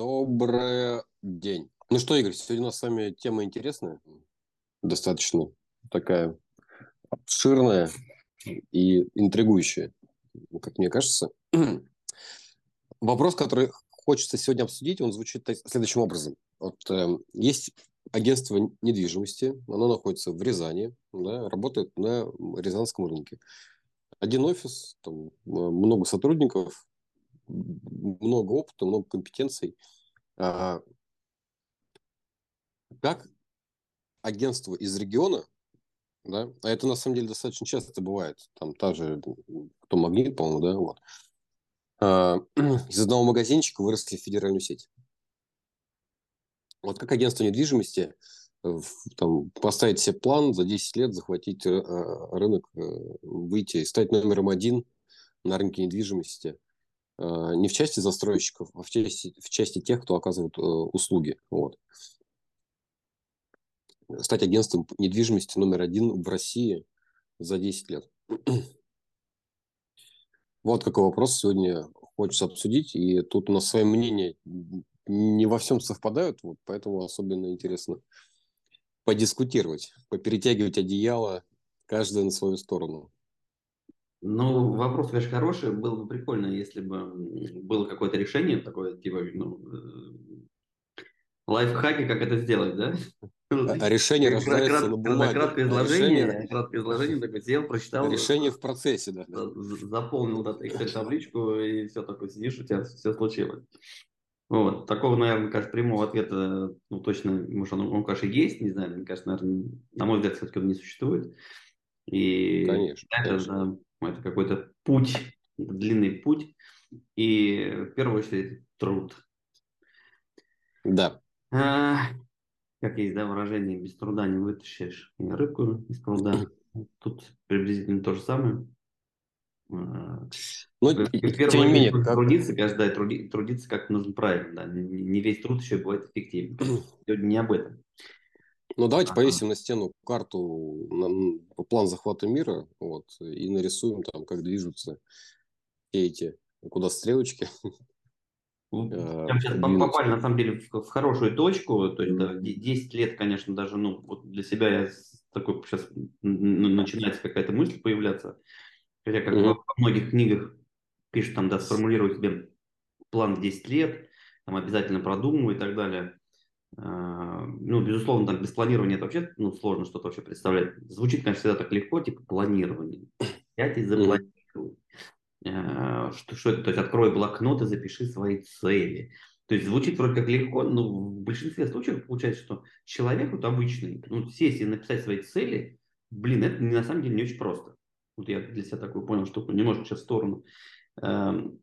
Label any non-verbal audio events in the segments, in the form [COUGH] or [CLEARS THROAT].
Добрый день. Ну что, Игорь, сегодня у нас с вами тема интересная, достаточно такая обширная и интригующая, как мне кажется. [CLEARS THROAT] Вопрос, который хочется сегодня обсудить, он звучит следующим образом. Вот, э, есть агентство недвижимости, оно находится в Рязани, да, работает на Рязанском рынке. Один офис, там, много сотрудников, много опыта, много компетенций. А, как агентство из региона, да, а это на самом деле достаточно часто бывает, там та же, кто магнит, по-моему, да, вот, а, [CLEARS THROAT] из одного магазинчика выросли в федеральную сеть. Вот как агентство недвижимости там, поставить себе план за 10 лет захватить э, рынок, э, выйти, стать номером один на рынке недвижимости – Э, не в части застройщиков, а в части, в части тех, кто оказывает э, услуги. Вот. Стать агентством недвижимости номер один в России за 10 лет. [CLEARS THROAT] Вот какой вопрос сегодня хочется обсудить. И тут у нас свои мнения не во всем совпадают, вот, поэтому особенно интересно подискутировать, поперетягивать одеяло, каждый на свою сторону. Ну, вопрос, конечно, хороший. Было бы прикольно, если бы было какое-то решение такое, типа, ну, э, лайфхаки, как это сделать, да? [LAUGHS] А, а решение рождается на бумаге. Краткое изложение, решение... краткое изложение, такой сел, прочитал. Решение в процессе, да. Заполнил эту Excel-табличку, [LAUGHS] и все такое сидишь, у тебя все случилось. Вот. Такого, наверное, кажется, прямого ответа, ну, точно, может, он, он, конечно, есть, не знаю, мне кажется, наверное, на мой взгляд, все-таки он не существует. И конечно, это, конечно. Да, это какой-то путь, длинный путь. И в первую очередь труд. Да. А, как есть, да, выражение, без труда не вытащишь рыбку из пруда. Тут приблизительно то же самое. А, ну, тем не менее, как... трудиться, каждый да, труди, трудиться как нужно правильно. Да. Не весь труд еще бывает эффективен. [CLEARS THROAT] Сегодня не об этом. Ну, давайте ага. повесим на стену карту, на, план захвата мира, вот, и нарисуем там, как движутся все эти, куда стрелочки. Ну, [LAUGHS] э, сейчас попали, на самом деле, в, в хорошую точку. То есть, да, 10 лет, конечно, даже, ну, вот для себя я такой сейчас начинается какая-то мысль появляться. Хотя, как mm-hmm. во многих книгах пишут, там, да, сформулировать себе план в 10 лет, там обязательно продумывай и так далее. А, ну, безусловно, там без планирования это вообще ну, сложно что-то вообще представлять. Звучит, конечно, всегда так легко, типа планирование. Взять и запланировать. А, что, что это? То есть открой блокнот и запиши свои цели. То есть звучит вроде как легко, но в большинстве случаев получается, что человек вот обычный, ну, сесть и написать свои цели, блин, это на самом деле не очень просто. Вот я для себя такую понял штуку, немножко сейчас в сторону.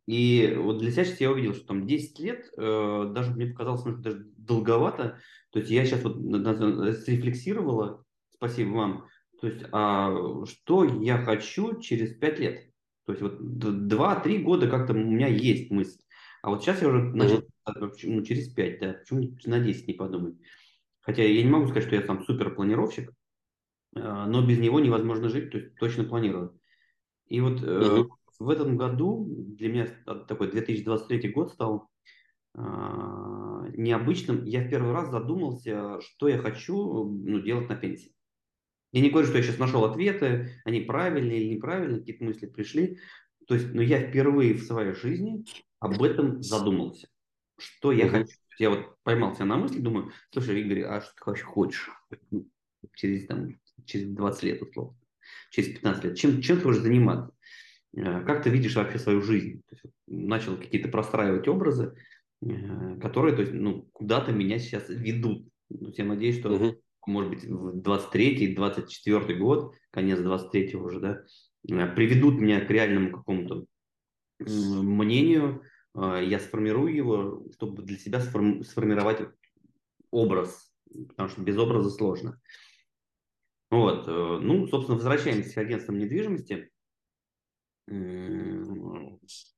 И вот для себя сейчас я увидел, что там 10 лет, э, даже мне показалось может, даже долговато. То есть я сейчас вот срефлексировала, спасибо вам, то есть а что я хочу через 5 лет? То есть вот 2-3 года как-то у меня есть мысль. А вот сейчас я уже начал, ну, через 5, да, почему на 10 не подумать? Хотя я не могу сказать, что я там супер планировщик, э, но без него невозможно жить, то есть точно планирую. И вот угу в этом году для меня такой 2023 год стал необычным. Я в первый раз задумался, что я хочу ну, делать на пенсии. Я не говорю, что я сейчас нашел ответы, они правильные или неправильные, какие-то мысли пришли. То есть, но я впервые в своей жизни об этом задумался. Что я хочу. Я вот поймал себя на мысли, думаю, слушай, Игорь, а что ты вообще хочешь? Ну, через, там, через 20 лет, условно. Через 15 лет. Чем, чем ты хочешь заниматься? Э, как ты видишь вообще свою жизнь? То есть, начал какие-то простраивать образы, которые, то есть, ну, куда-то меня сейчас ведут. Я надеюсь, что, угу. может быть, в 23-24 год, конец 23 уже, да, э, приведут меня к реальному какому-то мнению, я сформирую его, чтобы для себя сформировать образ, потому что без образа сложно. Вот, ну, собственно, возвращаемся к агентствам недвижимости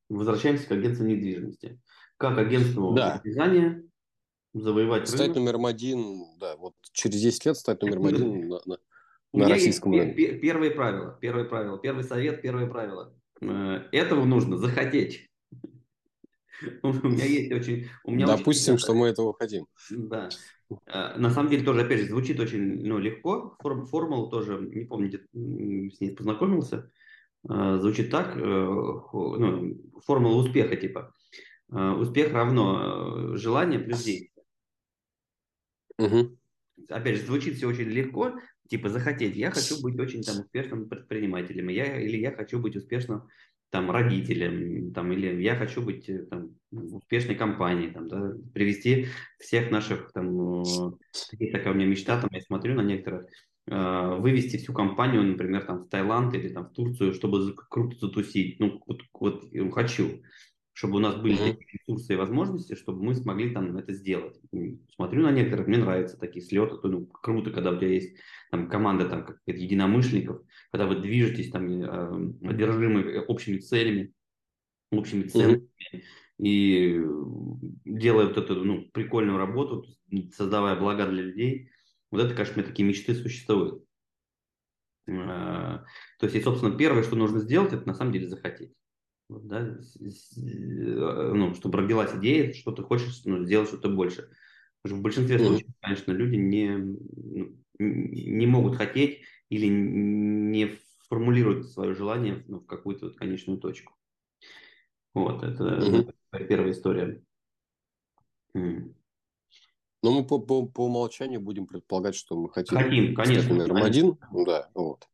возвращаемся к агентству недвижимости. Как агентству да. вязания завоевать Стать рынок? номером один, да, вот через 10 лет стать номером один на, на, на российском рынке. Первые правила, первое правило, первый совет, первое правило. Э, этого нужно захотеть. [LAUGHS] У меня есть очень... У меня Допустим, очень... что мы этого хотим. Да. А, на самом деле тоже, опять же, звучит очень ну, легко. Форм, формула тоже, не помню, где с ней познакомился. А, звучит так, э, ну, формула успеха типа. А, успех равно э, желание плюс действие. Угу. Опять же, звучит все очень легко, типа захотеть. Я хочу быть очень там успешным предпринимателем, я, или я хочу быть успешным там родителям, там, или я хочу быть э, там, успешной компанией, там, да, привести всех наших, там, э, такая у меня мечта, там, я смотрю на некоторых, э, вывести всю компанию, например, там, в Таиланд или там в Турцию, чтобы круто затусить, ну, вот, вот хочу чтобы у нас были mm-hmm. такие ресурсы и возможности, чтобы мы смогли там это сделать. Смотрю на некоторых, мне нравятся такие слеты, то, ну, круто, когда у тебя есть там команда там как единомышленников, когда вы движетесь там э, одержимы общими целями, общими ценностями mm-hmm. и делая вот эту ну, прикольную работу, создавая блага для людей. Вот это, конечно, у меня такие мечты существуют. Э, то есть, и, собственно, первое, что нужно сделать, это на самом деле захотеть да, э, ну, чтобы родилась идея, что ты хочешь ну, сделать что-то больше. Потому что в большинстве mm-hmm. случаев, конечно, люди не, ну, не могут хотеть или не формулируют свое желание ну, в какую-то вот конечную точку. Вот, это, mm-hmm. первая история. Mm. Но мы по, по, по умолчанию будем предполагать, что мы хотим, хотим конечно, стать номером один. Да, вот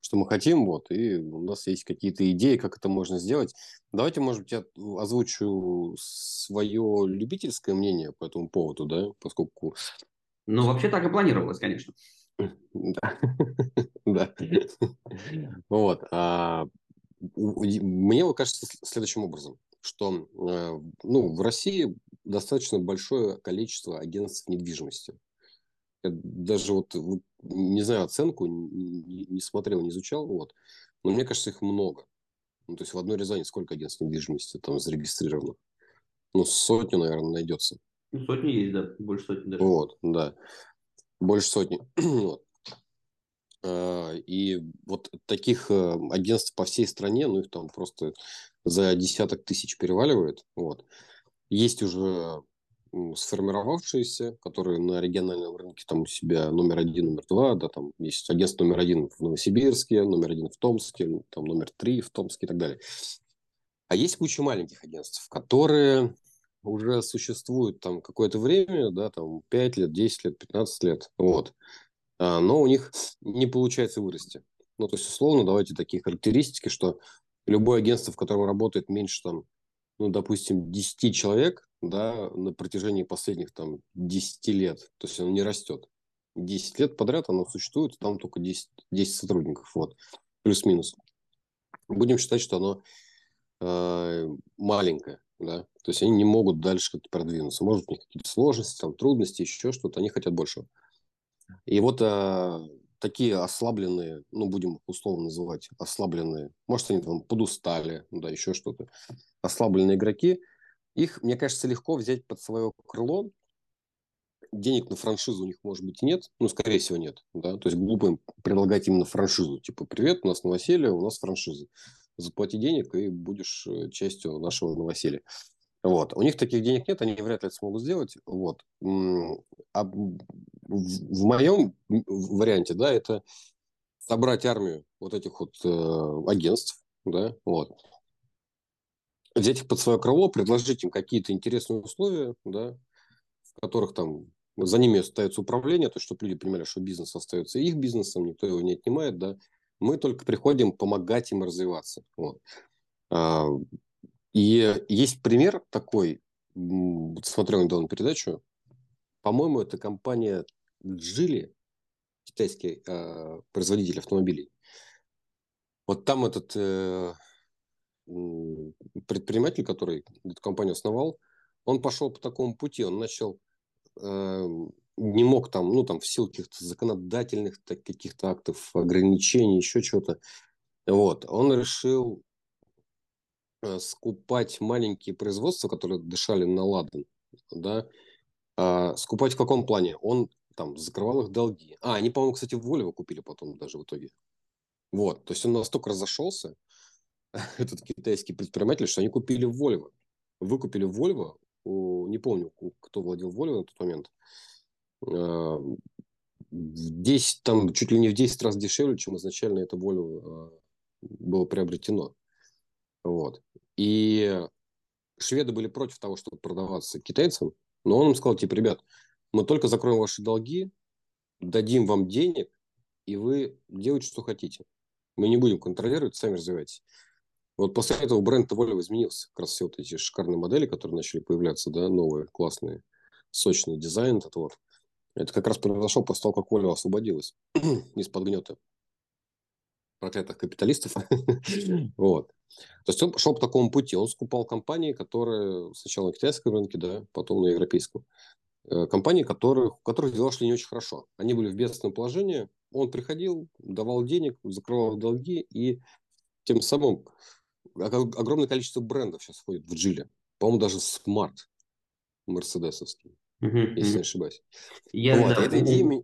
что мы хотим, вот, и у нас есть какие-то идеи, как это можно сделать. Давайте, может быть, я озвучу свое любительское мнение по этому поводу, да, поскольку... Ну, вообще так и планировалось, конечно. [LAUGHS] Да. [LAUGHS] да. [LAUGHS] Вот. А, мне кажется следующим образом, что э, ну, в России достаточно большое количество агентств недвижимости. Даже вот не знаю оценку, не, не смотрел, не изучал, вот. Но мне кажется, их много. Ну, то есть в одной Рязани сколько агентств недвижимости там зарегистрировано? Ну, сотню, наверное, найдется. Ну, сотни есть, да, больше сотни даже. Вот, да. Больше сотни. [CLEARS THROAT] вот. А, и вот таких э, агентств по всей стране, ну, их там просто за десяток тысяч переваливает. Вот. Есть уже сформировавшиеся, которые на региональном рынке там у себя номер один, номер два, да, там есть агентство номер один в Новосибирске, номер один в Томске, там номер три в Томске и так далее. А есть куча маленьких агентств, которые уже существуют там какое-то время, да, там 5 лет, 10 лет, 15 лет, вот. А, но у них не получается вырасти. Ну, то есть, условно, давайте такие характеристики, что любое агентство, в котором работает меньше, там, ну, допустим, 10 человек, да, на протяжении последних там 10 лет. То есть оно не растет. 10 лет подряд оно существует, там только 10, 10 сотрудников. Вот. Плюс-минус. Будем считать, что оно э, маленькое. Да? То есть они не могут дальше как-то продвинуться. Может, у них какие-то сложности, там, трудности, еще что-то. Они хотят большего. И вот э, такие ослабленные, ну, будем условно называть, ослабленные, может, они там подустали, да, еще что-то, ослабленные игроки – их, мне кажется, легко взять под свое крыло. Денег на франшизу у них, может быть, нет. Ну, скорее всего, нет. Да? То есть глупо им предлагать именно франшизу. Типа, привет, у нас новоселье, у нас франшиза. Заплати денег, и будешь э, частью нашего новоселья. Вот. У них таких денег нет, они вряд ли это смогут сделать. Вот. А в моем варианте, да, это собрать армию вот этих вот э, агентств, да, вот, взять их под свое крыло, предложить им какие-то интересные условия, да, в которых там за ними остается управление, то есть чтобы люди понимали, что бизнес остается их бизнесом, никто его не отнимает, да. Мы только приходим помогать им развиваться. Вот. А, и есть пример такой, смотрел недавно передачу, по-моему, это компания Джили, китайский э, производитель автомобилей. Вот там этот э, предприниматель, который эту компанию основал, он пошел по такому пути, он начал, э, не мог там, ну, там, в силу каких-то законодательных так, каких-то актов, ограничений, еще чего-то, вот, он решил э, скупать маленькие производства, которые дышали на ладан, да, а, скупать в каком плане? Он там закрывал их долги. А, они, по-моему, кстати, в Volvo купили потом даже в итоге. Вот, то есть он настолько разошелся, [LAUGHS] этот китайский предприниматель, что они купили Volvo. выкупили Volvo, у, не помню, кто владел Volvo на тот момент, э, в 10, там чуть ли не в 10 раз дешевле, чем изначально это Volvo э, было приобретено. Вот. И шведы были против того, чтобы продаваться китайцам, но он им сказал, типа, ребят, мы только закроем ваши долги, дадим вам денег, и вы делаете, что хотите. Мы не будем контролировать, сами развивайтесь. Вот после этого бренд Volvo изменился. Как раз все вот эти шикарные модели, которые начали появляться, да, новые, классные, сочный дизайн этот вот. Это как раз произошло после того, как Volvo освободилась [CLEARS THROAT] из-под гнета проклятых капиталистов. [LAUGHS] вот. То есть он пошел по такому пути. Он скупал компании, которые сначала на китайском рынке, да, потом на европейском. Э, компании, которых, у которых дела шли не очень хорошо. Они были в бедственном положении. Он приходил, давал денег, закрывал долги, и тем самым огромное количество брендов сейчас входит в Джиле. По-моему, даже Smart мерседесовский, uh-huh, если не ошибаюсь. Я вот, да, эта идея...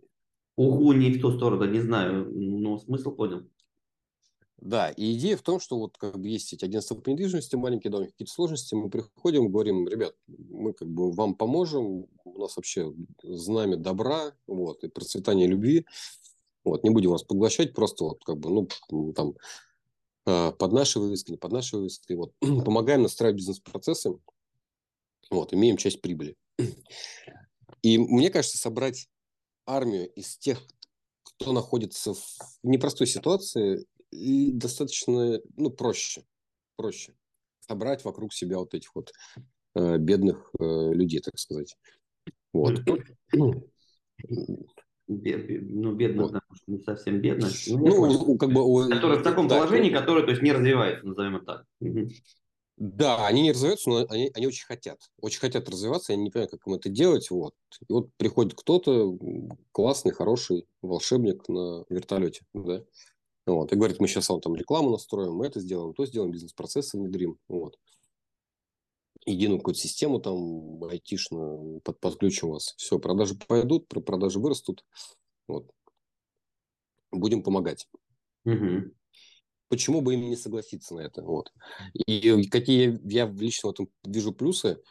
Угу, не в ту сторону, не знаю, но смысл понял. Да, и идея в том, что вот как бы есть эти агентства по недвижимости, маленькие дома, какие-то сложности, мы приходим, говорим, ребят, мы как бы вам поможем, у нас вообще знамя добра, вот, и процветание любви, вот, не будем вас поглощать, просто вот как бы, ну, там, под наши вывески, не под наши вывески, вот, [CLEARS THROAT] помогаем настраивать бизнес-процессы, вот, имеем часть прибыли. [CLEARS THROAT] И мне кажется, собрать армию из тех, кто находится в непростой ситуации, и достаточно, ну, проще, проще собрать вокруг себя вот этих вот э, бедных э, людей, так сказать. Вот. [CLEARS THROAT] Бед, ну, бедных, вот. да, не совсем бедных. Ну, ну как бы... Которые в таком да, положении, да. которые, то есть, не развиваются, назовем это так. Да, они не развиваются, но они, они очень хотят. Очень хотят развиваться, я не понимаю, как им это делать. Вот. И вот приходит кто-то, классный, хороший волшебник на вертолете. Да? Вот, и говорит, мы сейчас вам там рекламу настроим, мы это сделаем, то сделаем, бизнес-процессы внедрим. Вот. Единую какую-то систему там айтишную под, подключим вас. Все, продажи пойдут, продажи вырастут. Вот. Будем помогать. Угу. Почему бы им не согласиться на это? Вот. И какие я лично в этом вижу плюсы?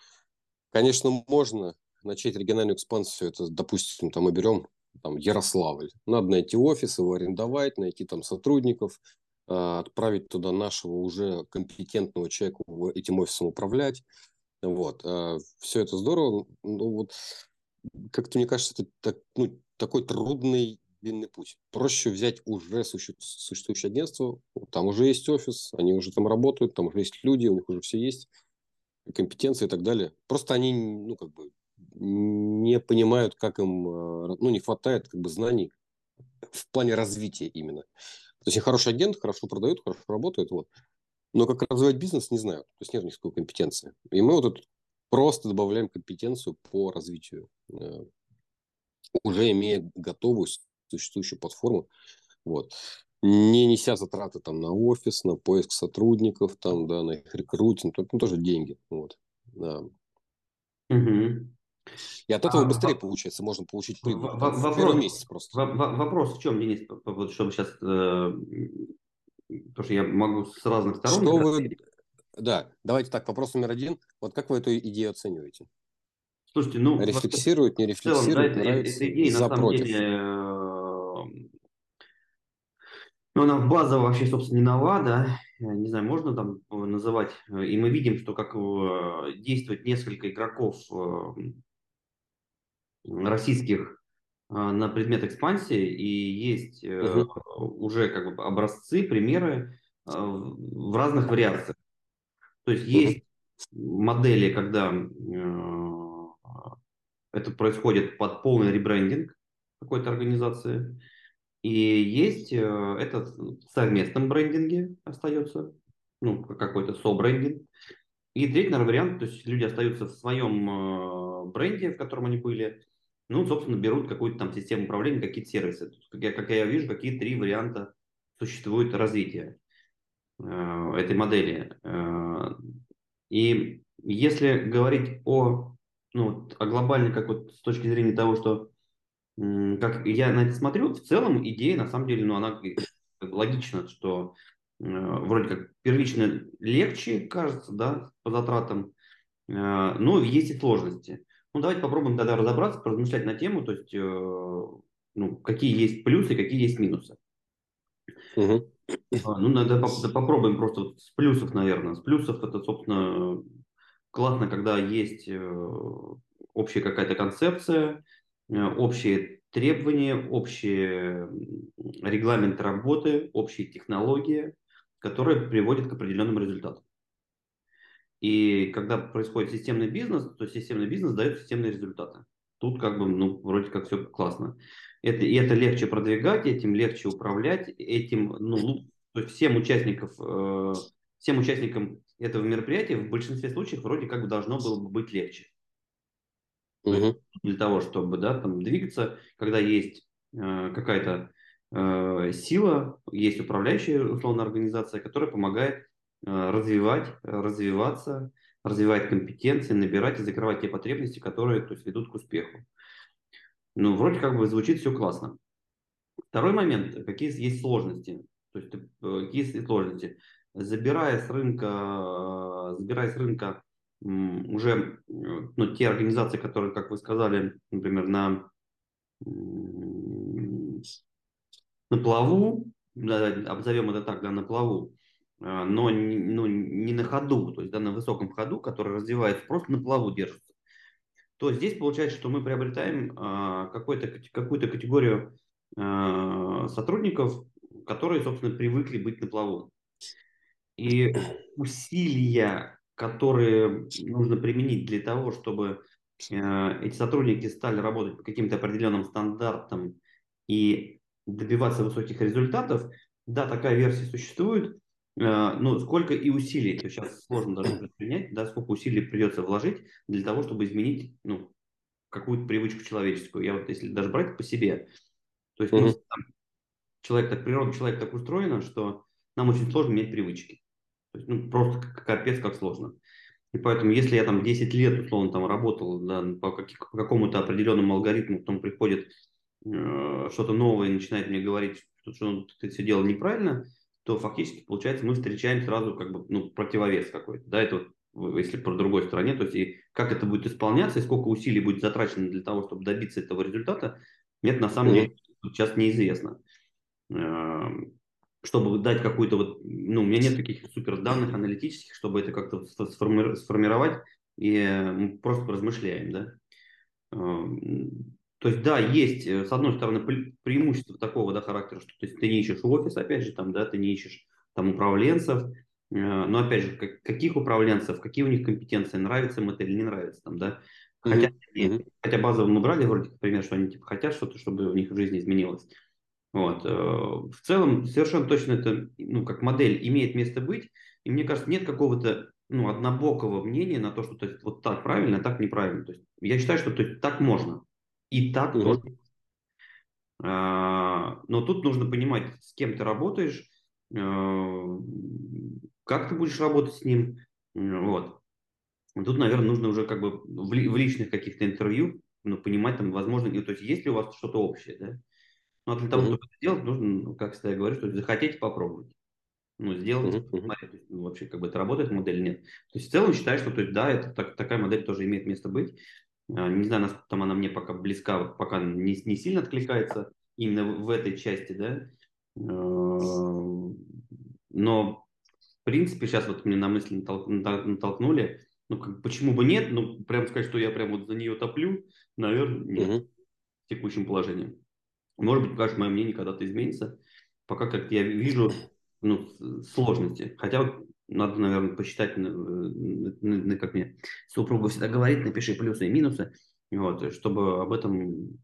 Конечно, можно начать региональную экспансию. Это, допустим, там мы берем там, Ярославль. Надо найти офис, его арендовать, найти там сотрудников, отправить туда нашего уже компетентного человека этим офисом управлять. Вот. А, Все это здорово. Ну, вот, как-то мне кажется, это так, ну, такой трудный длинный путь. Проще взять уже существующее агентство, там уже есть офис, они уже там работают, там уже есть люди, у них уже все есть, компетенции и так далее. Просто они, ну, как бы, не понимают, как им, э, ну, не хватает как бы знаний в плане развития именно. То есть хороший агент, хорошо продают, хорошо работают, вот. Но как развивать бизнес, не знаю. То есть нет никакой компетенции. И мы вот тут просто добавляем компетенцию по развитию, э, уже имея готовую существующую платформу. Вот. Не неся затраты там на офис, на поиск сотрудников, там, да, на их рекрутинг, ну, тоже деньги. Вот. Да. Угу. И от этого а, быстрее получается, можно получить прибыль. В, в, вопрос, месяц просто. В, в, вопрос в чем, Денис, вот, чтобы сейчас, э, потому что я могу с разных сторон. Что вы, да, давайте так, вопрос номер один. Вот как вы эту идею оцениваете? Слушайте, ну... Рефлексирует, не рефлексирует, целом, да, нравится, эта идея, за, на самом против. Деле, ну, она базово вообще, собственно, не нова, да, не знаю, можно там называть, и мы видим, что как э, действует несколько игроков э, российских а, на предмет экспансии, и есть угу. уже как бы образцы, примеры а, в разных вариациях. То есть есть модели, когда это происходит под полный ребрендинг какой-то организации, и есть этот в совместном брендинге остается, ну, какой-то со-брендинг. И третий, наверное, вариант, то есть люди остаются в своем бренде, в котором они были, ну, собственно, берут какую-то там систему управления, какие-то сервисы. Как я, как я вижу, какие три варианта существует развития э, этой модели. Э, и если говорить о, ну, о глобальной, как вот с точки зрения того, что э, как я на это смотрю, в целом идея, на самом деле, ну, она логична, что э, вроде как первично легче, кажется, да, по затратам, но есть и сложности. Ну, давайте попробуем тогда разобраться, поразмышлять на тему, то есть, ну, какие есть плюсы, какие есть минусы. Угу. Ну, надо попробуем просто с плюсов, наверное. С плюсов это, собственно, классно, когда есть общая какая-то концепция, общие требования, общие регламенты работы, общие технологии, которые приводят к определенным результатам. И когда происходит системный бизнес, то системный бизнес дает системные результаты. Тут как бы, ну, вроде как все классно. Это, и это легче продвигать, этим легче управлять, этим, ну, то есть всем участникам, э, всем участникам этого мероприятия в большинстве случаев вроде как бы должно было бы быть легче. Угу. Для того, чтобы да, там, двигаться, когда есть э, какая-то э, сила, есть управляющая, условно, организация, которая помогает развивать, развиваться, развивать компетенции, набирать и закрывать те потребности, которые то есть, ведут к успеху. Ну, вроде как бы звучит все классно. Второй момент, какие есть сложности. То есть, э, какие есть сложности. Забирая с рынка, э, забирая с рынка уже ну, те организации, которые, как вы сказали, например, на, на плаву, обзовем это так, да, на плаву, но ну, не на ходу, то есть да, на высоком ходу, который развивается, просто на плаву держится, то здесь получается, что мы приобретаем а, какую-то какую-то категорию а, сотрудников, которые, собственно, привыкли быть на плаву. И усилия которые нужно применить для того, чтобы эти сотрудники стали работать по каким-то определенным стандартам и добиваться высоких результатов, да, такая версия существует, э, но сколько и усилий, то сейчас сложно даже принять, да, сколько усилий придется вложить для того, чтобы изменить ну, какую-то привычку человеческую. Я вот если даже брать по себе, то есть mm-hmm. там, человек так, природа человека так устроена, что нам очень сложно менять привычки. То есть, ну, просто капец как сложно. И поэтому, если я там 10 лет, условно, там работал да, по, как, по какому-то определенному алгоритму, потом приходит э, что-то новое и начинает мне говорить, что, что ну, ты все делал неправильно, то фактически, получается, мы встречаем сразу как бы, ну, противовес какой-то. Да, это вот, если по другой стороне, то есть и как это будет исполняться, и сколько усилий будет затрачено для того, чтобы добиться этого результата, нет, на самом деле сейчас неизвестно. Эм, чтобы дать какую-то вот, ну, у меня нет таких супер данных аналитических, чтобы это как-то сформи- сформировать, и мы просто размышляем, да. То есть, да, есть, э, с одной стороны, преимущество такого, да, характера, что то есть, ты не ищешь офис, опять же, там, да, ты не ищешь там управленцев, э, но, опять же, как, каких управленцев, какие у них компетенции, нравится им это или не нравится, там, да. Хотя, mm-hmm. хотя базово мы брали вроде как пример, что они типа хотят что-то, чтобы у них в жизни изменилось. Вот. Э, в целом, совершенно точно это, ну, как модель имеет место быть, и мне кажется, нет какого-то ну, однобокого мнения на то, что то есть, вот так правильно, а так неправильно. То есть, я считаю, что то есть, так можно, и так угу. тоже. А, но тут нужно понимать, с кем ты работаешь, а, как ты будешь работать с ним. Вот. Тут, наверное, нужно уже как бы в, личных каких-то интервью ну, понимать, там, возможно, то есть есть ли у вас что-то общее, да? Ну, а для того, mm-hmm. чтобы это сделать, нужно, ну, как всегда я говорю, что захотите попробовать. Ну, сделать, mm-hmm. посмотреть, ну, вообще, как бы это работает модель, нет. То есть в целом считаю, что то есть, да, это так, такая модель тоже имеет место быть. А, не знаю, насколько там она мне пока близка, пока не, не сильно откликается именно в, этой части, да. А, но, в принципе, сейчас вот мне на мысли натолкнули, ну, как, почему бы нет, ну, прям сказать, что я прям вот за нее топлю, наверное, нет, mm-hmm. в текущем положении. Может быть, конечно, мое мнение когда-то изменится. Пока как я вижу ну, сложности. Хотя вот надо, наверное, посчитать, на, как мне супруга всегда говорит, напиши плюсы и минусы, вот, чтобы об этом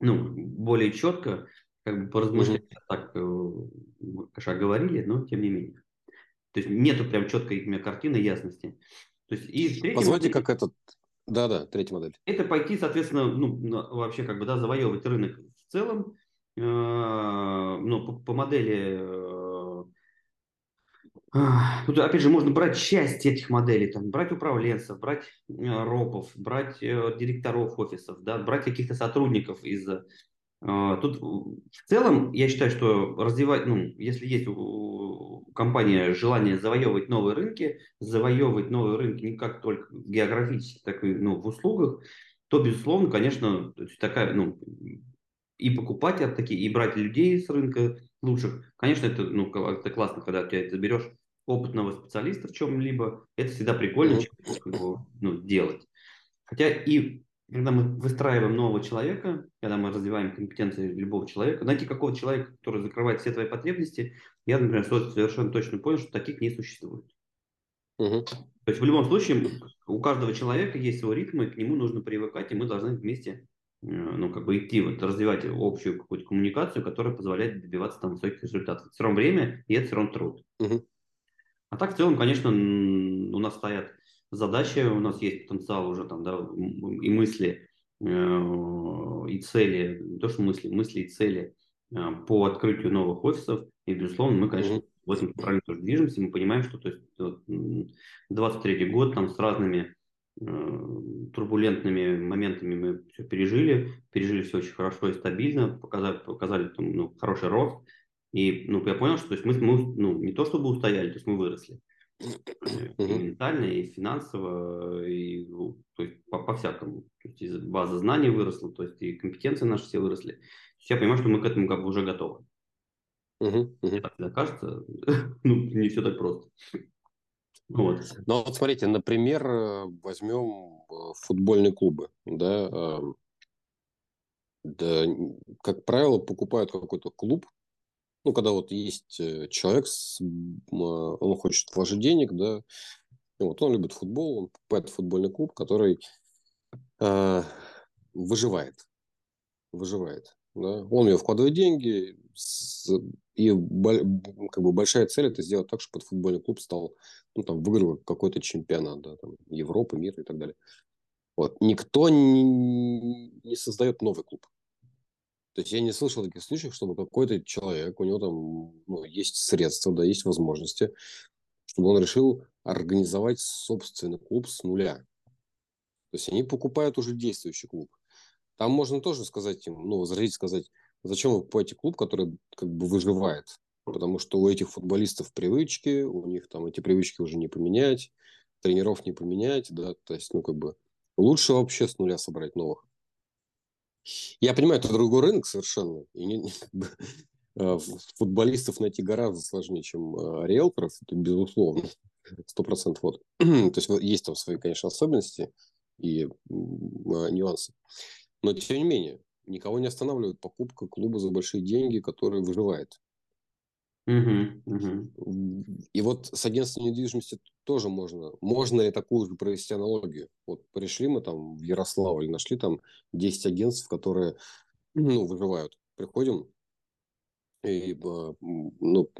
ну, более четко как бы поразмышлять. Mm-hmm. Так, э, конечно, говорили, но тем не менее. То есть нету прям четкой имя картины ясности. То есть, и Позвольте, как этот... Да-да, третья модель. Это пойти, соответственно, ну, вообще как бы, да, завоевывать рынок в целом, э, ну, по, по модели э, Тут, опять же, можно брать часть этих моделей, там, брать управленцев, брать э, ропов, брать э, директоров офисов, да, брать каких-то сотрудников из... Э, тут в целом, я считаю, что развивать, ну, если есть у, компании желание завоевывать новые рынки, завоевывать новые рынки не как только географически, так и ну, в услугах, то, безусловно, конечно, такая, ну, и покупать от такие, и брать людей с рынка лучших. Конечно, это, ну, это классно, когда ты это берешь опытного специалиста в чем-либо, это всегда прикольно mm-hmm. ну, делать. Хотя и когда мы выстраиваем нового человека, когда мы развиваем компетенции любого человека, найти какого человека, который закрывает все твои потребности, я, например, совершенно точно понял, что таких не существует. Угу. То есть в любом случае у каждого человека есть свой ритм, и к нему нужно привыкать, и мы должны вместе э, ну, как бы идти, вот, развивать общую какую-то коммуникацию, которая позволяет добиваться там высоких результатов. Все равно время, и это все равно труд. Угу. А так в целом, конечно, у нас стоят задачи, у нас есть потенциал уже там, да, и мысли, э, и цели, не то что мысли, мысли и цели э, по открытию новых офисов. И, безусловно, мы, конечно, в этом правильно тоже движемся. Мы понимаем, что то есть, вот, 23 год там с разными э, турбулентными моментами мы все пережили, пережили все очень хорошо и стабильно, показали, показали там, ну, хороший рост. И ну, я понял, что то есть мы, мы ну, не то чтобы устояли, то есть мы выросли. И ментально, и финансово, и ну, то есть по, по всякому. То есть база знаний выросла, то есть и компетенции наши все выросли. я понимаю, что мы к этому как бы уже готовы. Угу, угу. Так кажется, [LAUGHS] ну, не все так просто. Вот. Ну вот смотрите, например, возьмем э, футбольные клубы, да, эм, да, как правило, покупают какой-то клуб, ну, когда вот есть э, человек, с, он хочет вложить денег, да, вот он любит футбол, он покупает футбольный клуб, который э, выживает, выживает, да, он него вкладывает деньги, с, и как бы большая цель это сделать так, чтобы футбольный клуб стал, ну, там, выигрывать какой-то чемпионат, да, там, Европы, мира и так далее. Вот. Никто не, не создает новый клуб. То есть я не слышал таких случаев, чтобы какой-то человек, у него там ну, есть средства, да, есть возможности, чтобы он решил организовать собственный клуб с нуля. То есть они покупают уже действующий клуб. Там можно тоже сказать им, ну, возразить, сказать, зачем вы покупаете клуб, который как бы выживает? Потому что у этих футболистов привычки, у них там эти привычки уже не поменять, тренеров не поменять, да, то есть, ну, как бы лучше вообще с нуля собрать новых. Я понимаю, это другой рынок совершенно. И не, не, э, футболистов найти гораздо сложнее, чем э, риэлторов, это безусловно, сто процентов. Вот. [CLEARS THROAT] То есть есть там свои, конечно, особенности и э, нюансы. Но тем не менее, никого не останавливает покупка клуба за большие деньги, который выживает. И вот с агентством недвижимости тоже можно. Можно ли такую же провести аналогию? Вот пришли мы там в Ярославль, нашли там 10 агентств, которые ну, выживают. Приходим и а, ну,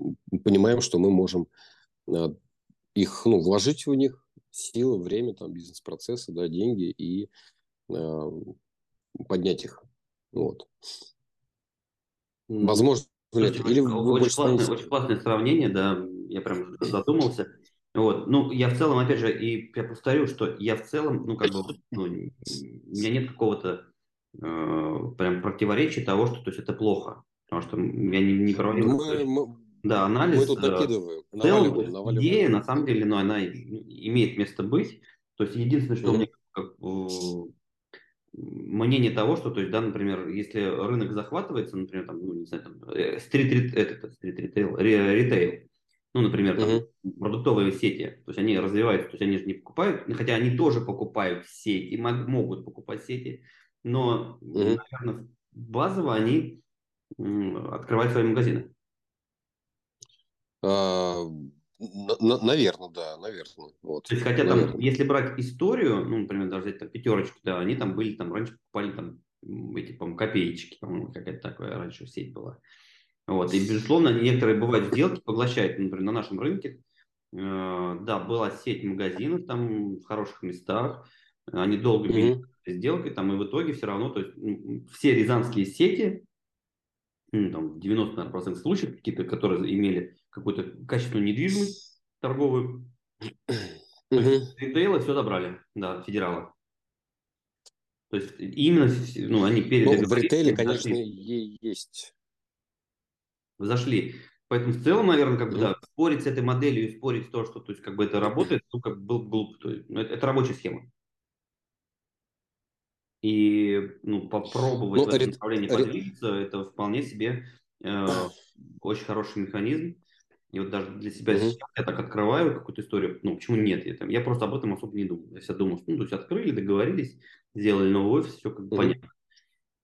понимаем, что мы можем а, их, ну, вложить в них силы, время, там, бизнес-процессы, да, деньги и э, поднять их. Вот. Возможно, Или очень, вы очень, классное, очень классное сравнение, да, я прям задумался. Вот. Ну, я в целом, опять же, и я повторю, что я в целом, ну, как бы, ну, у меня нет какого-то э, прям противоречия того, что то есть это плохо. Потому что я не, не проводил... Ну, мы, мы, да, анализ. Мы тут докидываем. В целом, наваливаем. идея, на самом деле, ну, она имеет место быть. То есть единственное, что mm-hmm. мне как, мнение того, что, то есть, да, например, если рынок захватывается, например, там, ну, не знаю, там, стрит, это, стрит ритейл, ритейл, ну, например, там, uh-huh. продуктовые сети, то есть они развиваются, то есть они же не покупают, хотя они тоже покупают сети, могут покупать сети, но, uh-huh. наверное, базово они открывают свои магазины. А, Наверное, да, наверное. Вот. То есть, хотя наверное. там, если брать историю, ну, например, даже взять там пятерочку, да, они там были, там раньше покупали там эти, по-моему, копеечки, по-моему, какая-то такая раньше сеть была. Вот, и, безусловно, некоторые бывают сделки, поглощают, например, на нашем рынке, э, да, была сеть магазинов там в хороших местах, они долго mm-hmm. сделкой, там, и в итоге все равно, то есть все рязанские сети, ну, там, 90% случаев, какие-то, которые имели какую-то качественную недвижимость торговую, ритейла все забрали, да, федералы. То есть именно, ну, они перед... Ну, в ритейле, конечно, зашли. есть. Зашли. Поэтому в целом, наверное, как бы, да, спорить с этой моделью и спорить то, что, то есть, как бы это работает, ну, как бы был глупо. То есть, ну, это, это рабочая схема. И, ну, попробовать ну, в этом направлении подвигаться, это вполне себе э, очень хороший механизм. И вот даже для себя mm-hmm. сейчас я так открываю какую-то историю. Ну, почему нет? Я, там, я просто об этом особо не думал. Я всегда думал, что, ну, то есть открыли, договорились, сделали новый офис, все как бы mm-hmm. понятно.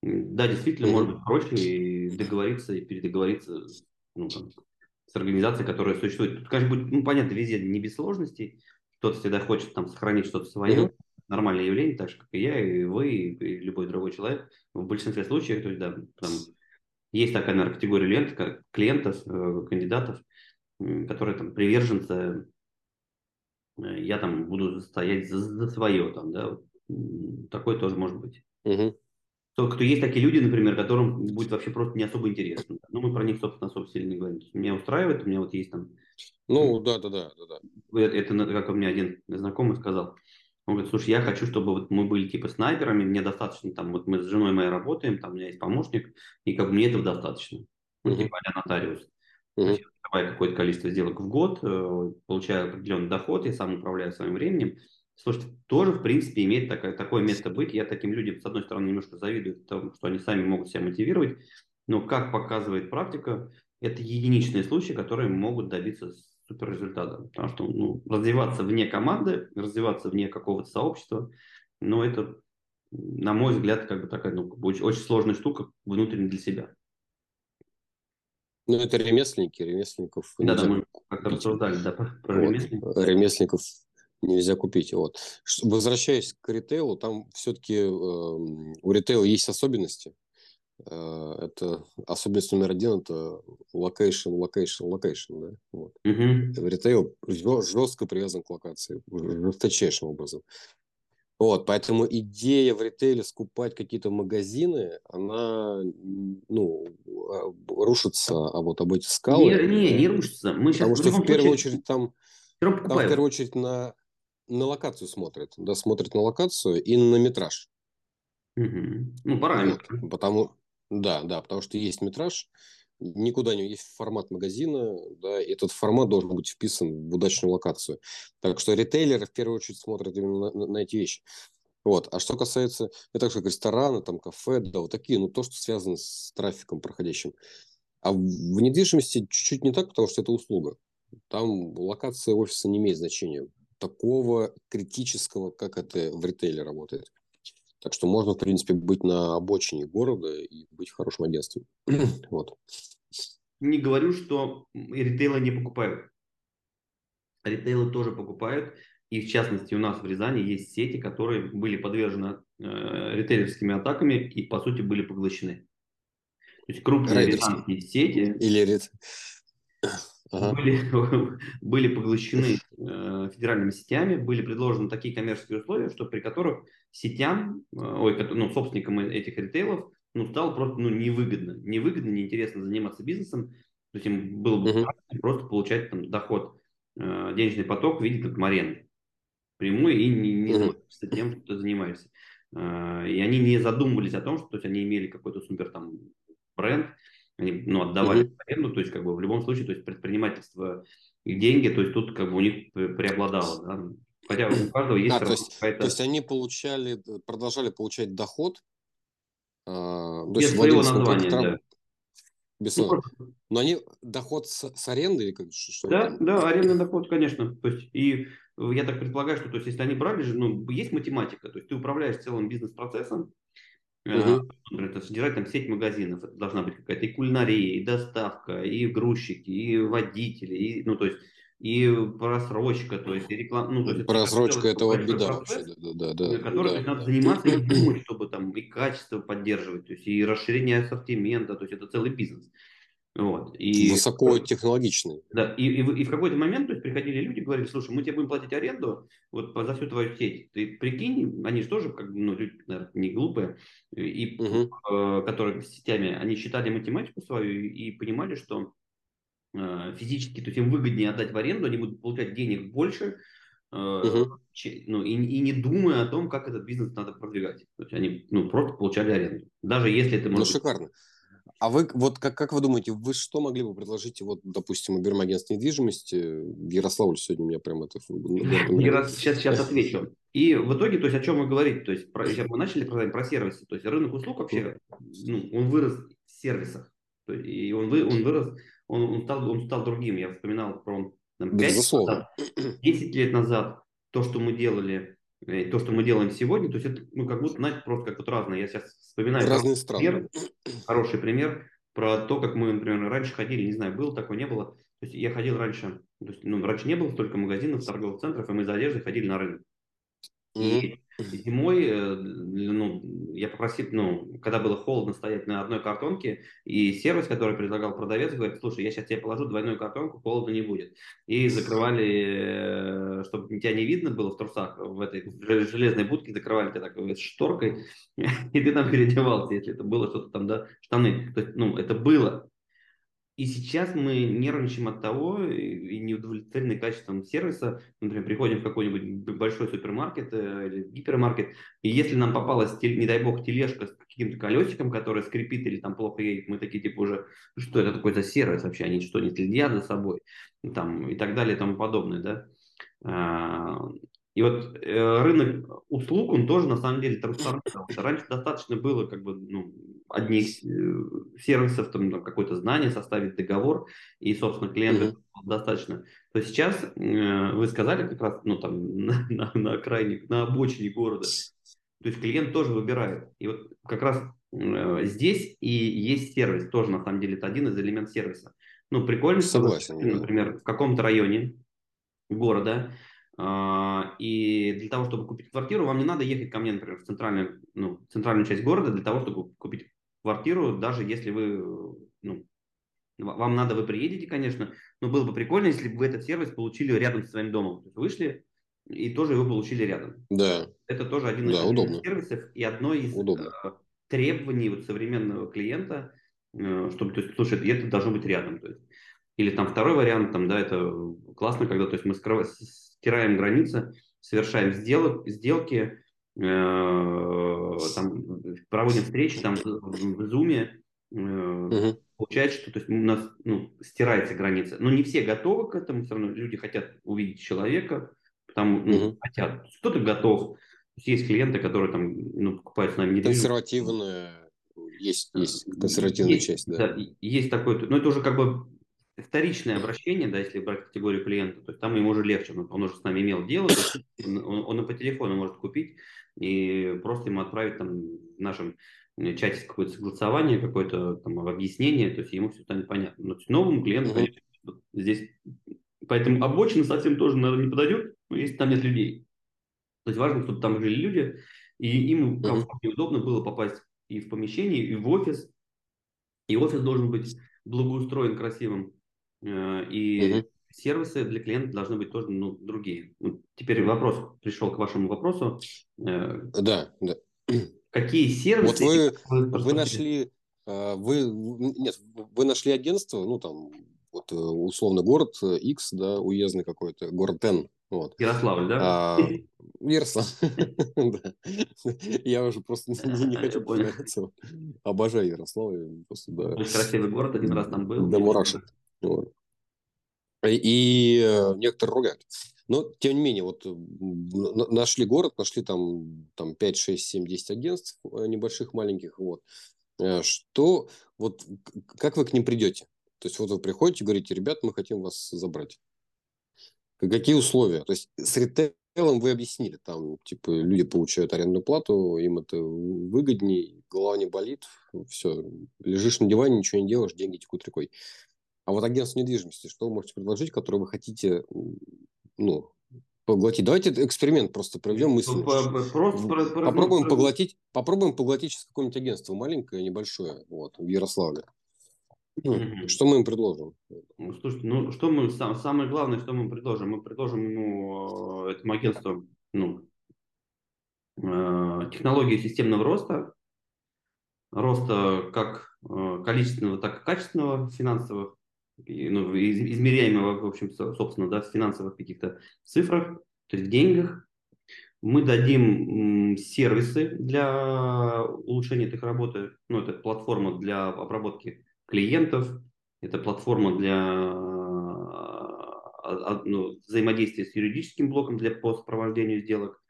Да, действительно, mm-hmm. может быть проще и договориться, и передоговориться ну, там, с организацией, которая существует. Тут, конечно, будет, ну, понятно, везде не без сложностей. Кто-то всегда хочет там сохранить что-то свое. Mm-hmm. Нормальное явление, так же, как и я, и вы, и любой другой человек. В большинстве случаев, то есть, да, там есть такая, наверное, категория лент, как клиентов, э, кандидатов, которые там приверженцы, э, я там буду стоять за, за свое, там, да, такое тоже может быть. Угу. Только кто есть такие люди, например, которым будет вообще просто не особо интересно. Но ну, мы про них, собственно, особо сильно не говорим. Меня устраивает, у меня вот есть там... Ну, да, да, да, да. да. Это, это как у меня один знакомый сказал. Он говорит, слушай, я хочу, чтобы вот мы были типа снайперами, мне достаточно, там, вот мы с женой моей работаем, там у меня есть помощник, и как бы мне этого достаточно. Ну, uh-huh. типа, я нотариус. Открываю какое-то количество сделок в год, э, получаю определенный доход, я сам управляю своим временем. Слушайте, тоже, в принципе, имеет такое, такое место быть. Я таким людям, с одной стороны, немножко завидую, потому что они сами могут себя мотивировать, но, как показывает практика, это единичные случаи, которые могут добиться супер результата. Потому что ну, развиваться вне команды, развиваться вне какого-то сообщества, ну, это, на мой взгляд, как бы такая ну, очень, очень сложная штука внутренне для себя. Ну, это ремесленники, ремесленников. Да, да, мы как-то рассуждали, да, про вот. ремесленников. Ремесленников нельзя купить. Вот. Возвращаясь к ритейлу, там все-таки э, у ритейла есть особенности. Э, это особенность номер один – это location, location, location. Да? Вот. Угу. Ритейл жестко привязан к локации, жесточайшим образом. Вот, поэтому идея в ритейле скупать какие-то магазины, она, ну, а, рушится, а вот об эти скалы... Не, не, не рушится. Мы сейчас потому что в первую очередь там, там в первую очередь на, на локацию смотрят, да, смотрят на локацию и на метраж. Угу. Ну, параметры. Вот, потому, да, да, потому что есть метраж, никуда не есть формат магазина, да, и этот формат должен быть вписан в удачную локацию. Так что ритейлеры в первую очередь смотрят именно на, на, эти вещи. Вот. А что касается, не так же, как рестораны, там, кафе, да, вот такие, ну, то, что связано с трафиком проходящим. А в недвижимости чуть-чуть не так, потому что это услуга. Там локация офиса не имеет значения такого критического, как это в ритейле работает. Так что можно, в принципе, быть на обочине города и быть хорошим агентством. [CLEARS THROAT] вот. Не говорю, что ритейлы не покупают. Ритейлы тоже покупают. И в частности у нас в Рязани есть сети, которые были подвержены э, ритейлерскими атаками и по сути были поглощены. То есть крупные рязанские сети. Или рит [CLEARS THROAT] ага. были, [LAUGHS] были поглощены [CLEARS THROAT] э, федеральными сетями, были предложены такие коммерческие условия, что при которых сетям, э, ой, ну, собственникам этих ритейлов, ну, стало просто ну, невыгодно. Невыгодно, неинтересно заниматься бизнесом. То есть им было бы uh просто получать там доход, э, денежный поток в виде как аренды. Прямой и не, не uh тем, что ты занимаешься. Э, и они не задумывались о том, что то есть, они имели какой-то супер там бренд, они ну, отдавали mm-hmm. аренду, то есть как бы в любом случае, то есть предпринимательство и деньги, то есть тут как бы у них преобладало, да? Хотя у каждого есть. А, то, есть, то есть они получали, продолжали получать доход. А, без своего названия, да. Без ну, Но они доход с, с аренды или как что? Да, это? да, арендный доход, конечно. То есть и я так предполагаю, что то есть если они брали же, ну есть математика, то есть ты управляешь целым бизнес-процессом, Угу. Это содержать там сеть магазинов. Это должна быть какая-то и кулинария, и доставка, и грузчики, и водители, и, ну, то есть, и просрочка, то есть, и реклама. Ну, то есть, Просрочка – это вот беда вообще, да, да, да. Который да, надо заниматься и [CLEARS THROAT] думать, чтобы там и качество поддерживать, то есть, и расширение ассортимента, то есть, это целый бизнес. Вот. И, Высокотехнологичный. Да, и, и, и в какой-то момент то есть, приходили люди и говорили, слушай, мы тебе будем платить аренду вот за всю твою сеть. Ты прикинь, они же тоже, как, ну, люди, наверное, не глупые, и, угу. э, которые с сетями, они считали математику свою и, и понимали, что физически, то есть им выгоднее отдать в аренду, они будут получать денег больше, э, угу. ну, и, и не думая о том, как этот бизнес надо продвигать. То есть они ну, просто получали аренду. Даже если это может... Ну, шикарно. а вы, вот как, как вы думаете, вы что могли бы предложить, вот, допустим, Берем недвижимости? Ярославль сегодня у меня прям это... Сейчас, сейчас отвечу. И в итоге, то есть о чем мы говорим, то есть про, мы начали про, про сервисы, то есть рынок услуг вообще, ну, он вырос в сервисах, и он, вы, он вырос, он, он, стал, он стал другим. Я вспоминал про там, 5 назад, 10 лет назад, то, что мы делали, э, то, что мы делаем сегодня, то есть это ну, как будто, знаете, просто как вот разное. Я сейчас вспоминаю Разные страны. Пример, хороший пример про то, как мы, например, раньше ходили, не знаю, было такое, не было. То есть я ходил раньше, то есть, ну, раньше не было столько магазинов, торговых центров, и мы за одеждой ходили на рынок. И зимой, э, ну, я попросил, ну, когда было холодно стоять на одной картонке, и сервис, который предлагал продавец, говорит, слушай, я сейчас тебе положу двойную картонку, холодно не будет. И закрывали, э, чтобы тебя не видно было в трусах, в этой железной будке, закрывали тебя такой шторкой, [LAUGHS] и ты там переодевался, если это было что-то там, да, штаны. То есть, ну, это было. И сейчас мы нервничаем от того и не качеством сервиса. Например, приходим в какой-нибудь большой супермаркет э, или гипермаркет, и если нам попалась, не дай бог, тележка с каким-то колесиком, которая скрипит или там плохо едет, мы такие типа уже, «Ну что это такое за сервис вообще, они что, не следят за собой, там, и так далее и тому подобное, да. А, и вот э, рынок услуг, он тоже на самом деле трансформировался. Раньше достаточно было как бы ну, одних э, сервисов, там, там какое-то знание, составить договор, и, собственно, клиентов mm-hmm. достаточно. То сейчас э, вы сказали как раз, ну, там, [LAUGHS] на, на, на окраине, на обочине города, то есть клиент тоже выбирает. И вот как раз э, здесь и есть сервис, тоже на самом деле это один из элементов сервиса. Ну, прикольно, Согласен, что, например, в каком-то районе города а, и для того, чтобы купить квартиру, вам не надо ехать ко мне, например, в центральную, ну, центральную часть города для того, чтобы купить квартиру, даже если вы, ну, вам надо, вы приедете, конечно, но было бы прикольно, если бы вы этот сервис получили рядом с своим домом. То есть вышли и тоже его получили рядом. Да. Это тоже один из удобно. сервисов и одно из удобно. Э, требований вот современного клиента, э, чтобы, то есть, слушай, это должно быть рядом. То есть. Или там второй вариант, там, да, это классно, когда то есть мы стираем границы, совершаем сделок, сделки, э, там, проводим встречи там, в Zoom, э, угу. получается, что то есть, у нас ну, стирается граница. Но не все готовы к этому, все равно люди хотят увидеть человека, потому ну, угу. хотят. Кто-то готов. Есть, есть клиенты, которые там, ну, покупают с нами недвижимость. Консервативная, есть, есть консервативная есть, часть, да. да. Есть такой, но это уже как бы вторичное обращение, да, если брать категорию клиента, то есть там ему уже легче, он, он уже с нами имел дело, он, он, он и по телефону может купить и просто ему отправить там в нашем чате какое-то согласование, какое-то там объяснение, то есть ему все станет понятно. Но новому клиенту, конечно, здесь поэтому обочина совсем тоже, наверное, не подойдет, если там нет людей. То есть важно, чтобы там жили люди, и им комфортно и удобно было попасть и в помещение, и в офис. И офис должен быть благоустроен, красивым. Э, и. Сервисы для клиента должны быть тоже ну, другие. Теперь вопрос пришел к вашему вопросу. Э, да, да. Какие сервисы? Вот вы, вы нашли, э, вы, нет, вы нашли агентство, ну там, вот условно город X, да, уездный какой-то, город N, вот. Ярославль, да? А, [LAUGHS] Ярославль. [LAUGHS] Я уже просто не хочу повторяться. Обожаю Ярославль. Просто, да. Красивый город, один раз там был. Да, мурашит. И э, некоторые ругают. Но, тем не менее, вот нашли город, нашли там, там 5, 6, 7, 10 агентств э, небольших, маленьких. Вот. Э, что, вот как вы к ним придете? То есть вот вы приходите говорите, ребят, мы хотим вас забрать. Какие условия? То есть с ритейлом вы объяснили, там, типа, люди получают арендную плату, им это выгоднее, голова не болит, все, лежишь на диване, ничего не делаешь, деньги текут рекой. А вот агентство недвижимости, что вы можете предложить, которое вы хотите, ну, поглотить? Давайте эксперимент просто проведем. Просто, попробуем поглотить, попробуем поглотить сейчас какое-нибудь агентство маленькое, небольшое, вот, в Ярославле. Mm-hmm. Что мы им предложим? Ну, слушайте, ну что мы сам, самое главное, что мы предложим, мы предложим ему этому агентству ну, э, технологии системного роста, роста как э, количественного, так и качественного финансовых ну, измеряемого, в общем, собственно, да, в финансовых каких-то цифрах, то есть в деньгах. Мы дадим сервисы для улучшения их работы. Ну, это платформа для обработки клиентов, это платформа для а, а, ну, взаимодействия с юридическим блоком для по сопровождению сделок.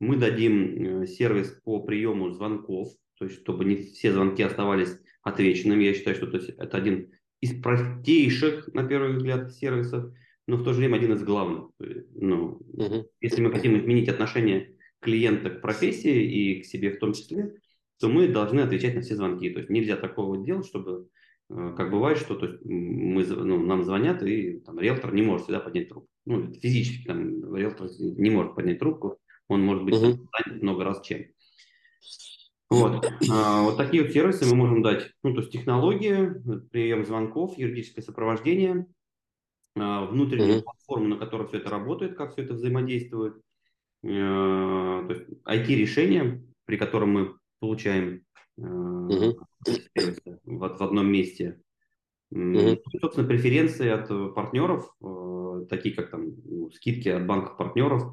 Мы дадим э, сервис по приему звонков, то есть чтобы не все звонки оставались отвеченными. Я считаю, что то есть, это один из простейших, на первый взгляд, сервисов, но в то же время один из главных. Ну, угу. Если мы хотим изменить отношение клиента к профессии и к себе в том числе, то мы должны отвечать на все звонки. То есть нельзя такого делать, чтобы, э, как бывает, что то есть мы, ну, нам звонят, и там, риэлтор не может всегда поднять трубку. Ну, физически там, риэлтор не может поднять трубку, он может быть занят много раз чем. Вот. А, вот такие вот сервисы мы можем дать. Ну, то есть технологии, прием звонков, юридическое сопровождение, а, внутреннюю mm-hmm. платформу, на которой все это работает, как все это взаимодействует, а, то есть IT-решение, при котором мы получаем mm-hmm. в, в одном месте. Mm-hmm. И, собственно, преференции от партнеров, такие как там ну, скидки от банков партнеров.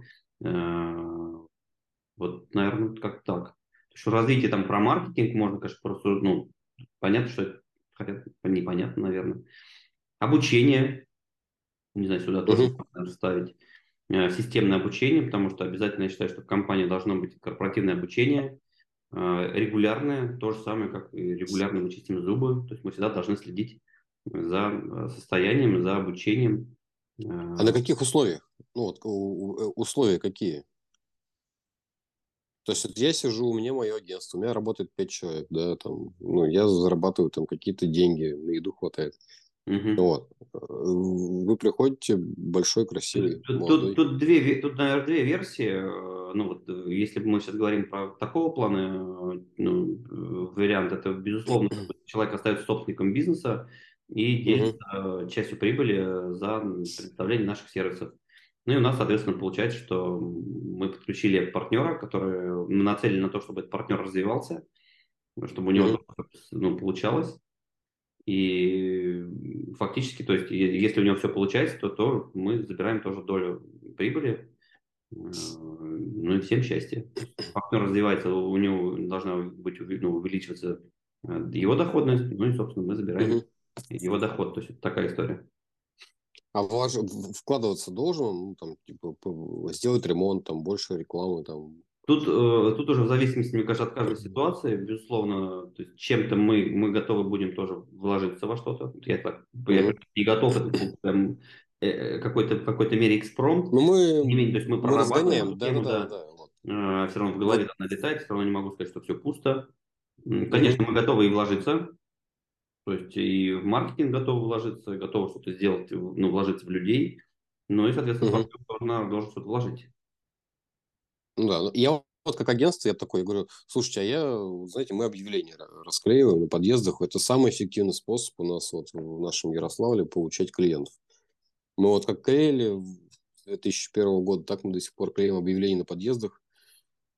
Вот, наверное, как так что развитие там про маркетинг можно, конечно, просто, ну, понятно, что это, хотя непонятно, наверное. Обучение, не знаю, сюда тоже uh-huh. можно ставить. Э, системное обучение, потому что обязательно я считаю, что в компании должно быть корпоративное обучение, э, регулярное, то же самое, как и регулярно мы чистим зубы. То есть мы всегда должны следить за э, состоянием, за обучением. А на каких условиях? Ну вот условия какие? То есть вот я сижу, у меня мое агентство, у меня работает пять человек, да, там, ну, я зарабатываю там какие-то деньги, на еду хватает. Угу. Вот. Э, вы приходите большой, красивый, тут, молодой. Тут, тут, две, тут, наверное, две версии. Э, ну, вот, э, если мы сейчас говорим про такого плана, ну, вариант, это, безусловно, человек остается собственником бизнеса и делится угу. частью прибыли за предоставление наших сервисов. Ну и у нас, соответственно, получается, что мы подключили партнера, который нацелен на то, чтобы этот партнер развивался, чтобы у него mm-hmm. ну, получалось. И фактически, то есть, если у него все получается, то, то мы забираем тоже долю прибыли. Э, ну и всем счастья. Партнер развивается, у него должна быть ну, увеличиваться э, его доходность, ну и, собственно, мы забираем mm-hmm. его доход. То есть, это такая история. А ваш, вкладываться должен, ну, там, типа, сделать ремонт, там, больше рекламы, там. Тут, э, тут уже в зависимости, мне кажется, от каждой ситуации, безусловно, то есть чем-то мы, мы готовы будем тоже вложиться во что-то. Я так, я не готов, это прям, э, какой-то, в какой-то мере экспромт. Но мы, не менее, то есть мы, мы разгоняем, да, тему, да, да, да, вот. э, все равно в голове вот. она летает, все равно не могу сказать, что все пусто. Конечно, мы готовы и вложиться, то есть и в маркетинг готовы вложиться, готовы что-то сделать, ну, вложиться в людей, ну и, соответственно, угу. должен, должен что-то вложить. Ну да, я вот как агентство, я такой говорю, слушайте, а я, знаете, мы объявления расклеиваем на подъездах, это самый эффективный способ у нас вот в нашем Ярославле получать клиентов. Мы вот как клеили 2001 года, так мы до сих пор клеим объявления на подъездах.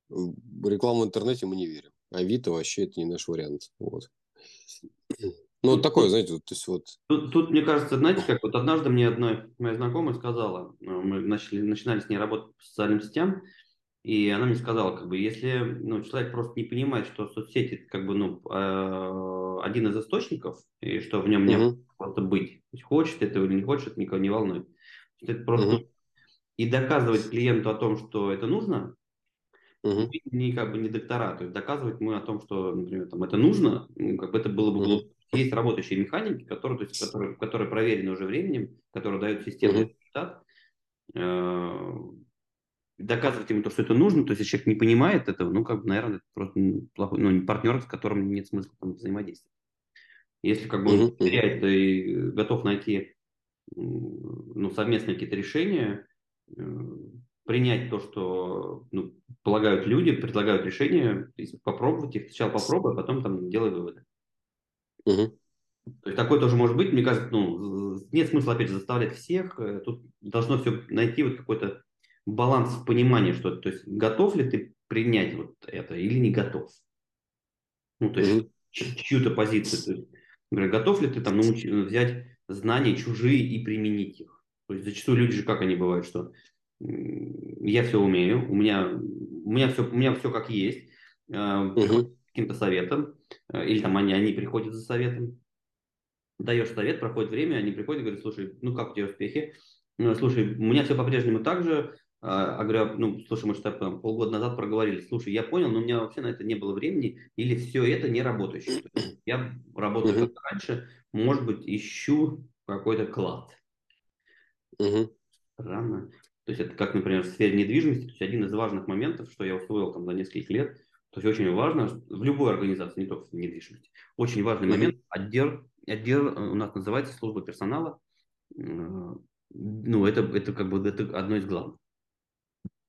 Рекламу в интернете мы не верим. Авито вообще это не наш вариант. Вот. Ну, вот такое, знаете, вот, то есть вот... Тут, тут, мне кажется, знаете, как вот однажды мне одна моя знакомая сказала, э, мы начали, начинали с ней работать по социальным сетям, и она мне сказала, как бы, если ну, человек просто не понимает, что соцсети, как бы, ну, э, один из источников, и что в нем не uh просто быть, хочет этого или не хочет, это никого не волнует. Это просто... uh И доказывать клиенту о том, что это нужно, uh не как бы не доктора, то есть доказывать мы о том, что, например, там это нужно, ну, как бы это было бы глупо. Есть работающие механики, которые, то есть, которые, которые проверены уже временем, которые дают системный mm-hmm. результат. Э, доказывать ему то, что это нужно, то есть если человек не понимает этого, ну, как бы, наверное, это просто плохой, ну, партнер, с которым нет смысла там, взаимодействовать. Если как бы он теряет и готов найти ну, совместные какие-то решения, э, принять то, что ну, полагают люди, предлагают решения, попробовать их, сначала попробуй, а потом там делай выводы. Угу. То есть такое тоже может быть. Мне кажется, ну, нет смысла, опять же, заставлять всех. Э, тут должно все найти вот какой-то баланс в понимании, что то есть готов ли ты принять вот это или не готов. Ну, то есть mm чью-то позицию. То есть, например, готов ли ты там научить взять знания чужие и применить их. То есть зачастую люди же как они бывают, что я все умею, у меня, у меня, все, у меня все как есть, угу. каким-то советом, или там они, они приходят за советом, даешь совет, проходит время, они приходят и говорят, слушай, ну как у тебя успехи? Ну, слушай, у меня все по-прежнему так же, а, а говорю, ну, слушай, мы что там полгода назад проговорили, слушай, я понял, но у меня вообще на это не было времени, или все это не работающее. Я работаю uh-huh. как раньше, может быть, ищу какой-то клад. Uh-huh. Странно. То есть это как, например, в сфере недвижимости, то есть один из важных моментов, что я усвоил там за несколько лет, то есть очень важно, в любой организации, не только в недвижимости, очень важный момент, отдел, отдел у нас называется служба персонала, ну, это, это как бы это одно из главных.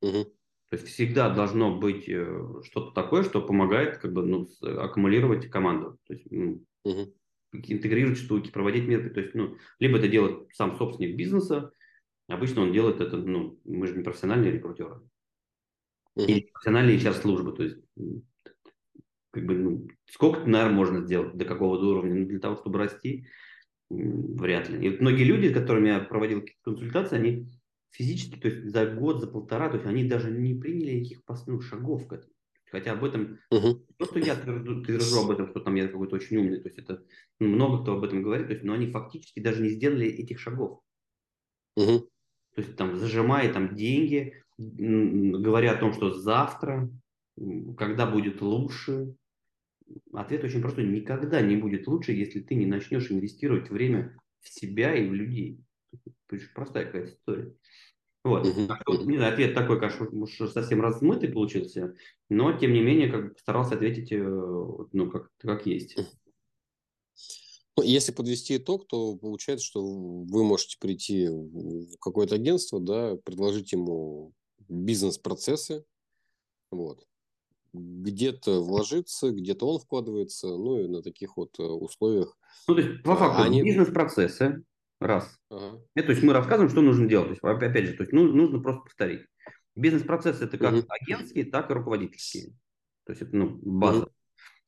Угу. То есть всегда должно быть э, что-то такое, что помогает как бы, ну, аккумулировать команду. То есть ну, угу. интегрировать штуки, проводить меры. То есть, ну, либо это делает сам собственник бизнеса, обычно он делает это, ну, мы же не профессиональные рекрутеры. Угу. Или профессиональные HR-службы. То есть, как бы, ну, сколько, наверное, можно сделать, до какого уровня? Ну, для того, чтобы расти, вряд ли. И вот многие люди, с которыми я проводил консультации, они физически, то есть за год, за полтора, то есть они даже не приняли никаких ну, шагов к этому. Хотя об этом, uh-huh. то, что я твержу об этом, что там я какой-то очень умный, то есть это ну, много кто об этом говорит, то есть, но они фактически даже не сделали этих шагов. Uh-huh. То есть там зажимая там деньги, говоря о том, что завтра, когда будет лучше, ответ очень простой. Никогда не будет лучше, если ты не начнешь инвестировать время в себя и в людей. Простая какая-то история. Вот. Не знаю, ответ такой, конечно, совсем размытый получился, но, тем не менее, как бы постарался ответить, э, ну, как, как есть. Ну, если подвести итог, то получается, что вы можете прийти в какое-то агентство, да, предложить ему бизнес-процессы, вот, где-то вложиться, где-то он вкладывается, ну и на таких вот э, условиях. Ну, то есть, по факту, они... бизнес-процессы, Раз. Ага. Это, то есть мы рассказываем, что нужно делать. То есть, опять же, то есть, ну, нужно просто повторить. Бизнес-процессы это как угу. агентские, так и руководительские. То есть это ну, база. Угу.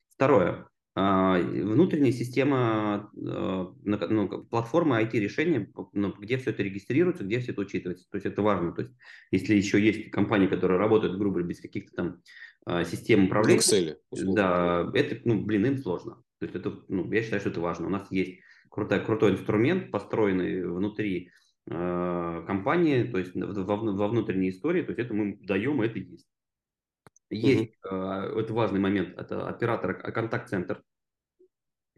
Второе. А, внутренняя система, а, ну, платформа IT-решения, ну, где все это регистрируется, где все это учитывается. То есть это важно. То есть если еще есть компании, которые работают, грубо говоря, без каких-то там а, систем управления, Excel, да, это, ну, блин, им сложно. То есть это, ну, я считаю, что это важно. У нас есть крутой, крутой инструмент, построенный внутри э, компании, то есть во, во внутренней истории, то есть это мы даем, это есть. Есть, mm-hmm. это важный момент, это оператор, э, контакт-центр,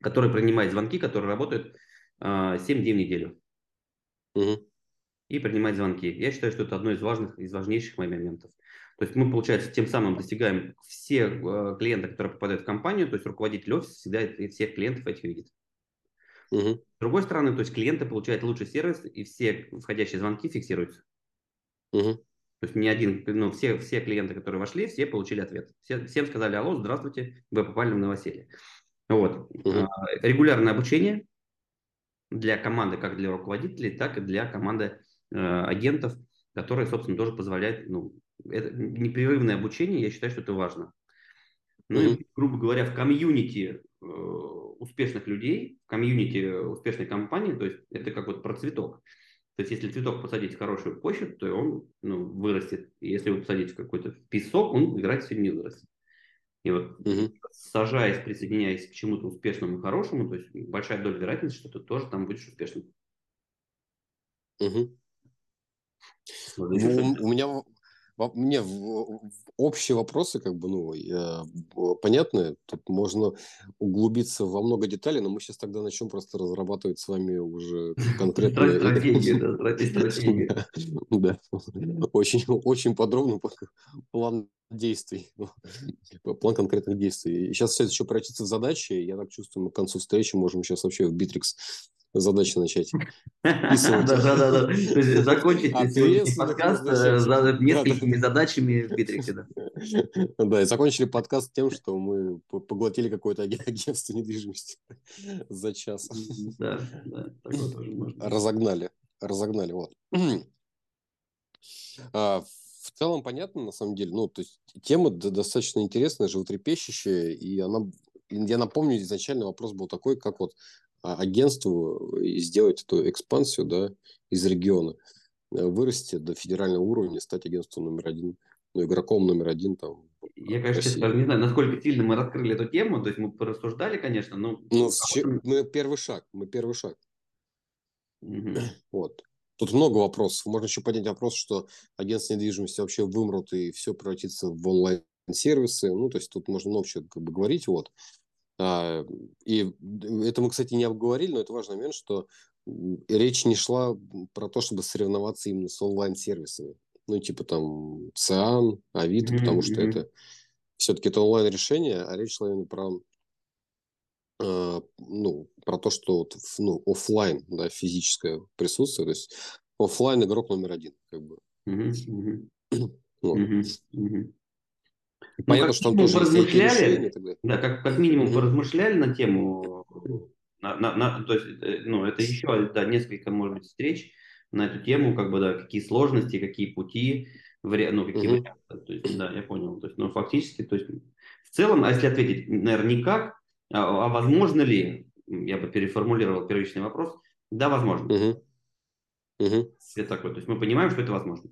который принимает звонки, который работает э, 7 дней в неделю. Mm-hmm. И принимает звонки. Я считаю, что это одно из важных, из важнейших моментов. То есть мы, получается, тем самым достигаем всех э, клиентов, которые попадают в компанию, то есть руководитель офиса всегда всех клиентов этих видит. Угу. С другой стороны, то есть клиенты получают лучший сервис, и все входящие звонки фиксируются. Угу. То есть ни один, ну, все, все клиенты, которые вошли, все получили ответ. Все, всем сказали, алло, здравствуйте, вы попали в новоселье. Вот. Угу. регулярное обучение для команды, как для руководителей, так и для команды э, агентов, которые, собственно, тоже позволяют, ну, это непрерывное обучение, я считаю, что это важно. Ну и, грубо говоря, в комьюнити э, успешных людей, в комьюнити успешной компании, то есть это как вот про цветок. То есть если цветок посадить в хорошую почву, то он ну, вырастет. И если его посадить в какой-то песок, он играть сегодня не вырастет. И вот угу. сажаясь, присоединяясь к чему-то успешному и хорошему, то есть большая доля вероятности, что ты тоже там будешь успешным. Угу. у, у меня мне общие вопросы, как бы, ну, понятны. Тут можно углубиться во много деталей, но мы сейчас тогда начнем просто разрабатывать с вами уже [LAUGHS] конкретные... Стратегии, да, [LAUGHS] Очень, очень подробно план действий, [LAUGHS] план конкретных действий. сейчас все это еще превратится в задачи. Я так чувствую, мы к концу встречи можем сейчас вообще в Битрикс задачи начать [LAUGHS] Да, да, да. да. Закончить сегодняшний подкаст э, несколькими задачами в Битриксе. [LAUGHS] Да, и закончили подкаст тем, что мы поглотили какое-то агентство недвижимости за час. Да, да, такое тоже можно. Разогнали, разогнали, вот. [CLEARS THROAT] А, в целом понятно, на самом деле. Ну, то есть тема достаточно интересная, животрепещущая, и она я напомню, изначально вопрос был такой, как вот а, агентству сделать эту экспансию да, из региона. вырасти до федерального уровня, стать агентством номер один, ну, игроком номер один там. Я, конечно, честно не знаю, насколько сильно мы раскрыли эту тему, то есть мы порассуждали, конечно, но... Ну, мы первый шаг, мы первый шаг. Угу. Вот. Тут много вопросов. Можно еще поднять вопрос, что агентство недвижимости вообще вымрут и все превратится в онлайн-сервисы. Ну, то есть тут можно много чего как бы говорить. Вот. А, и это мы, кстати, не обговорили, но это важный момент, что речь не шла про то, чтобы соревноваться именно с онлайн-сервисами. Ну, типа там ЦИАН, Авито, mm-hmm. потому что это все-таки это онлайн-решение, а речь шла именно про ну, про то, что вот, ну, офлайн, да, физическое присутствие, то есть офлайн игрок номер один, как бы. Mm-hmm. [CLEARS THROAT] Вот. Mm-hmm. Понятно, ну, что там тоже поразмышляли, да, как, как минимум mm-hmm. поразмышляли на тему, на, на, на, то есть, э, ну, это еще да, несколько, может быть, встреч на эту тему, как бы, да, какие сложности, какие пути, вари... ну, какие mm-hmm. варианты, то есть, да, я понял, то есть, ну, фактически, то есть, в целом, а если ответить, наверное, никак, а, а возможно ли, я бы переформулировал первичный вопрос, да, возможно. Mm-hmm. Mm-hmm. Это такое, то есть, мы понимаем, что это возможно.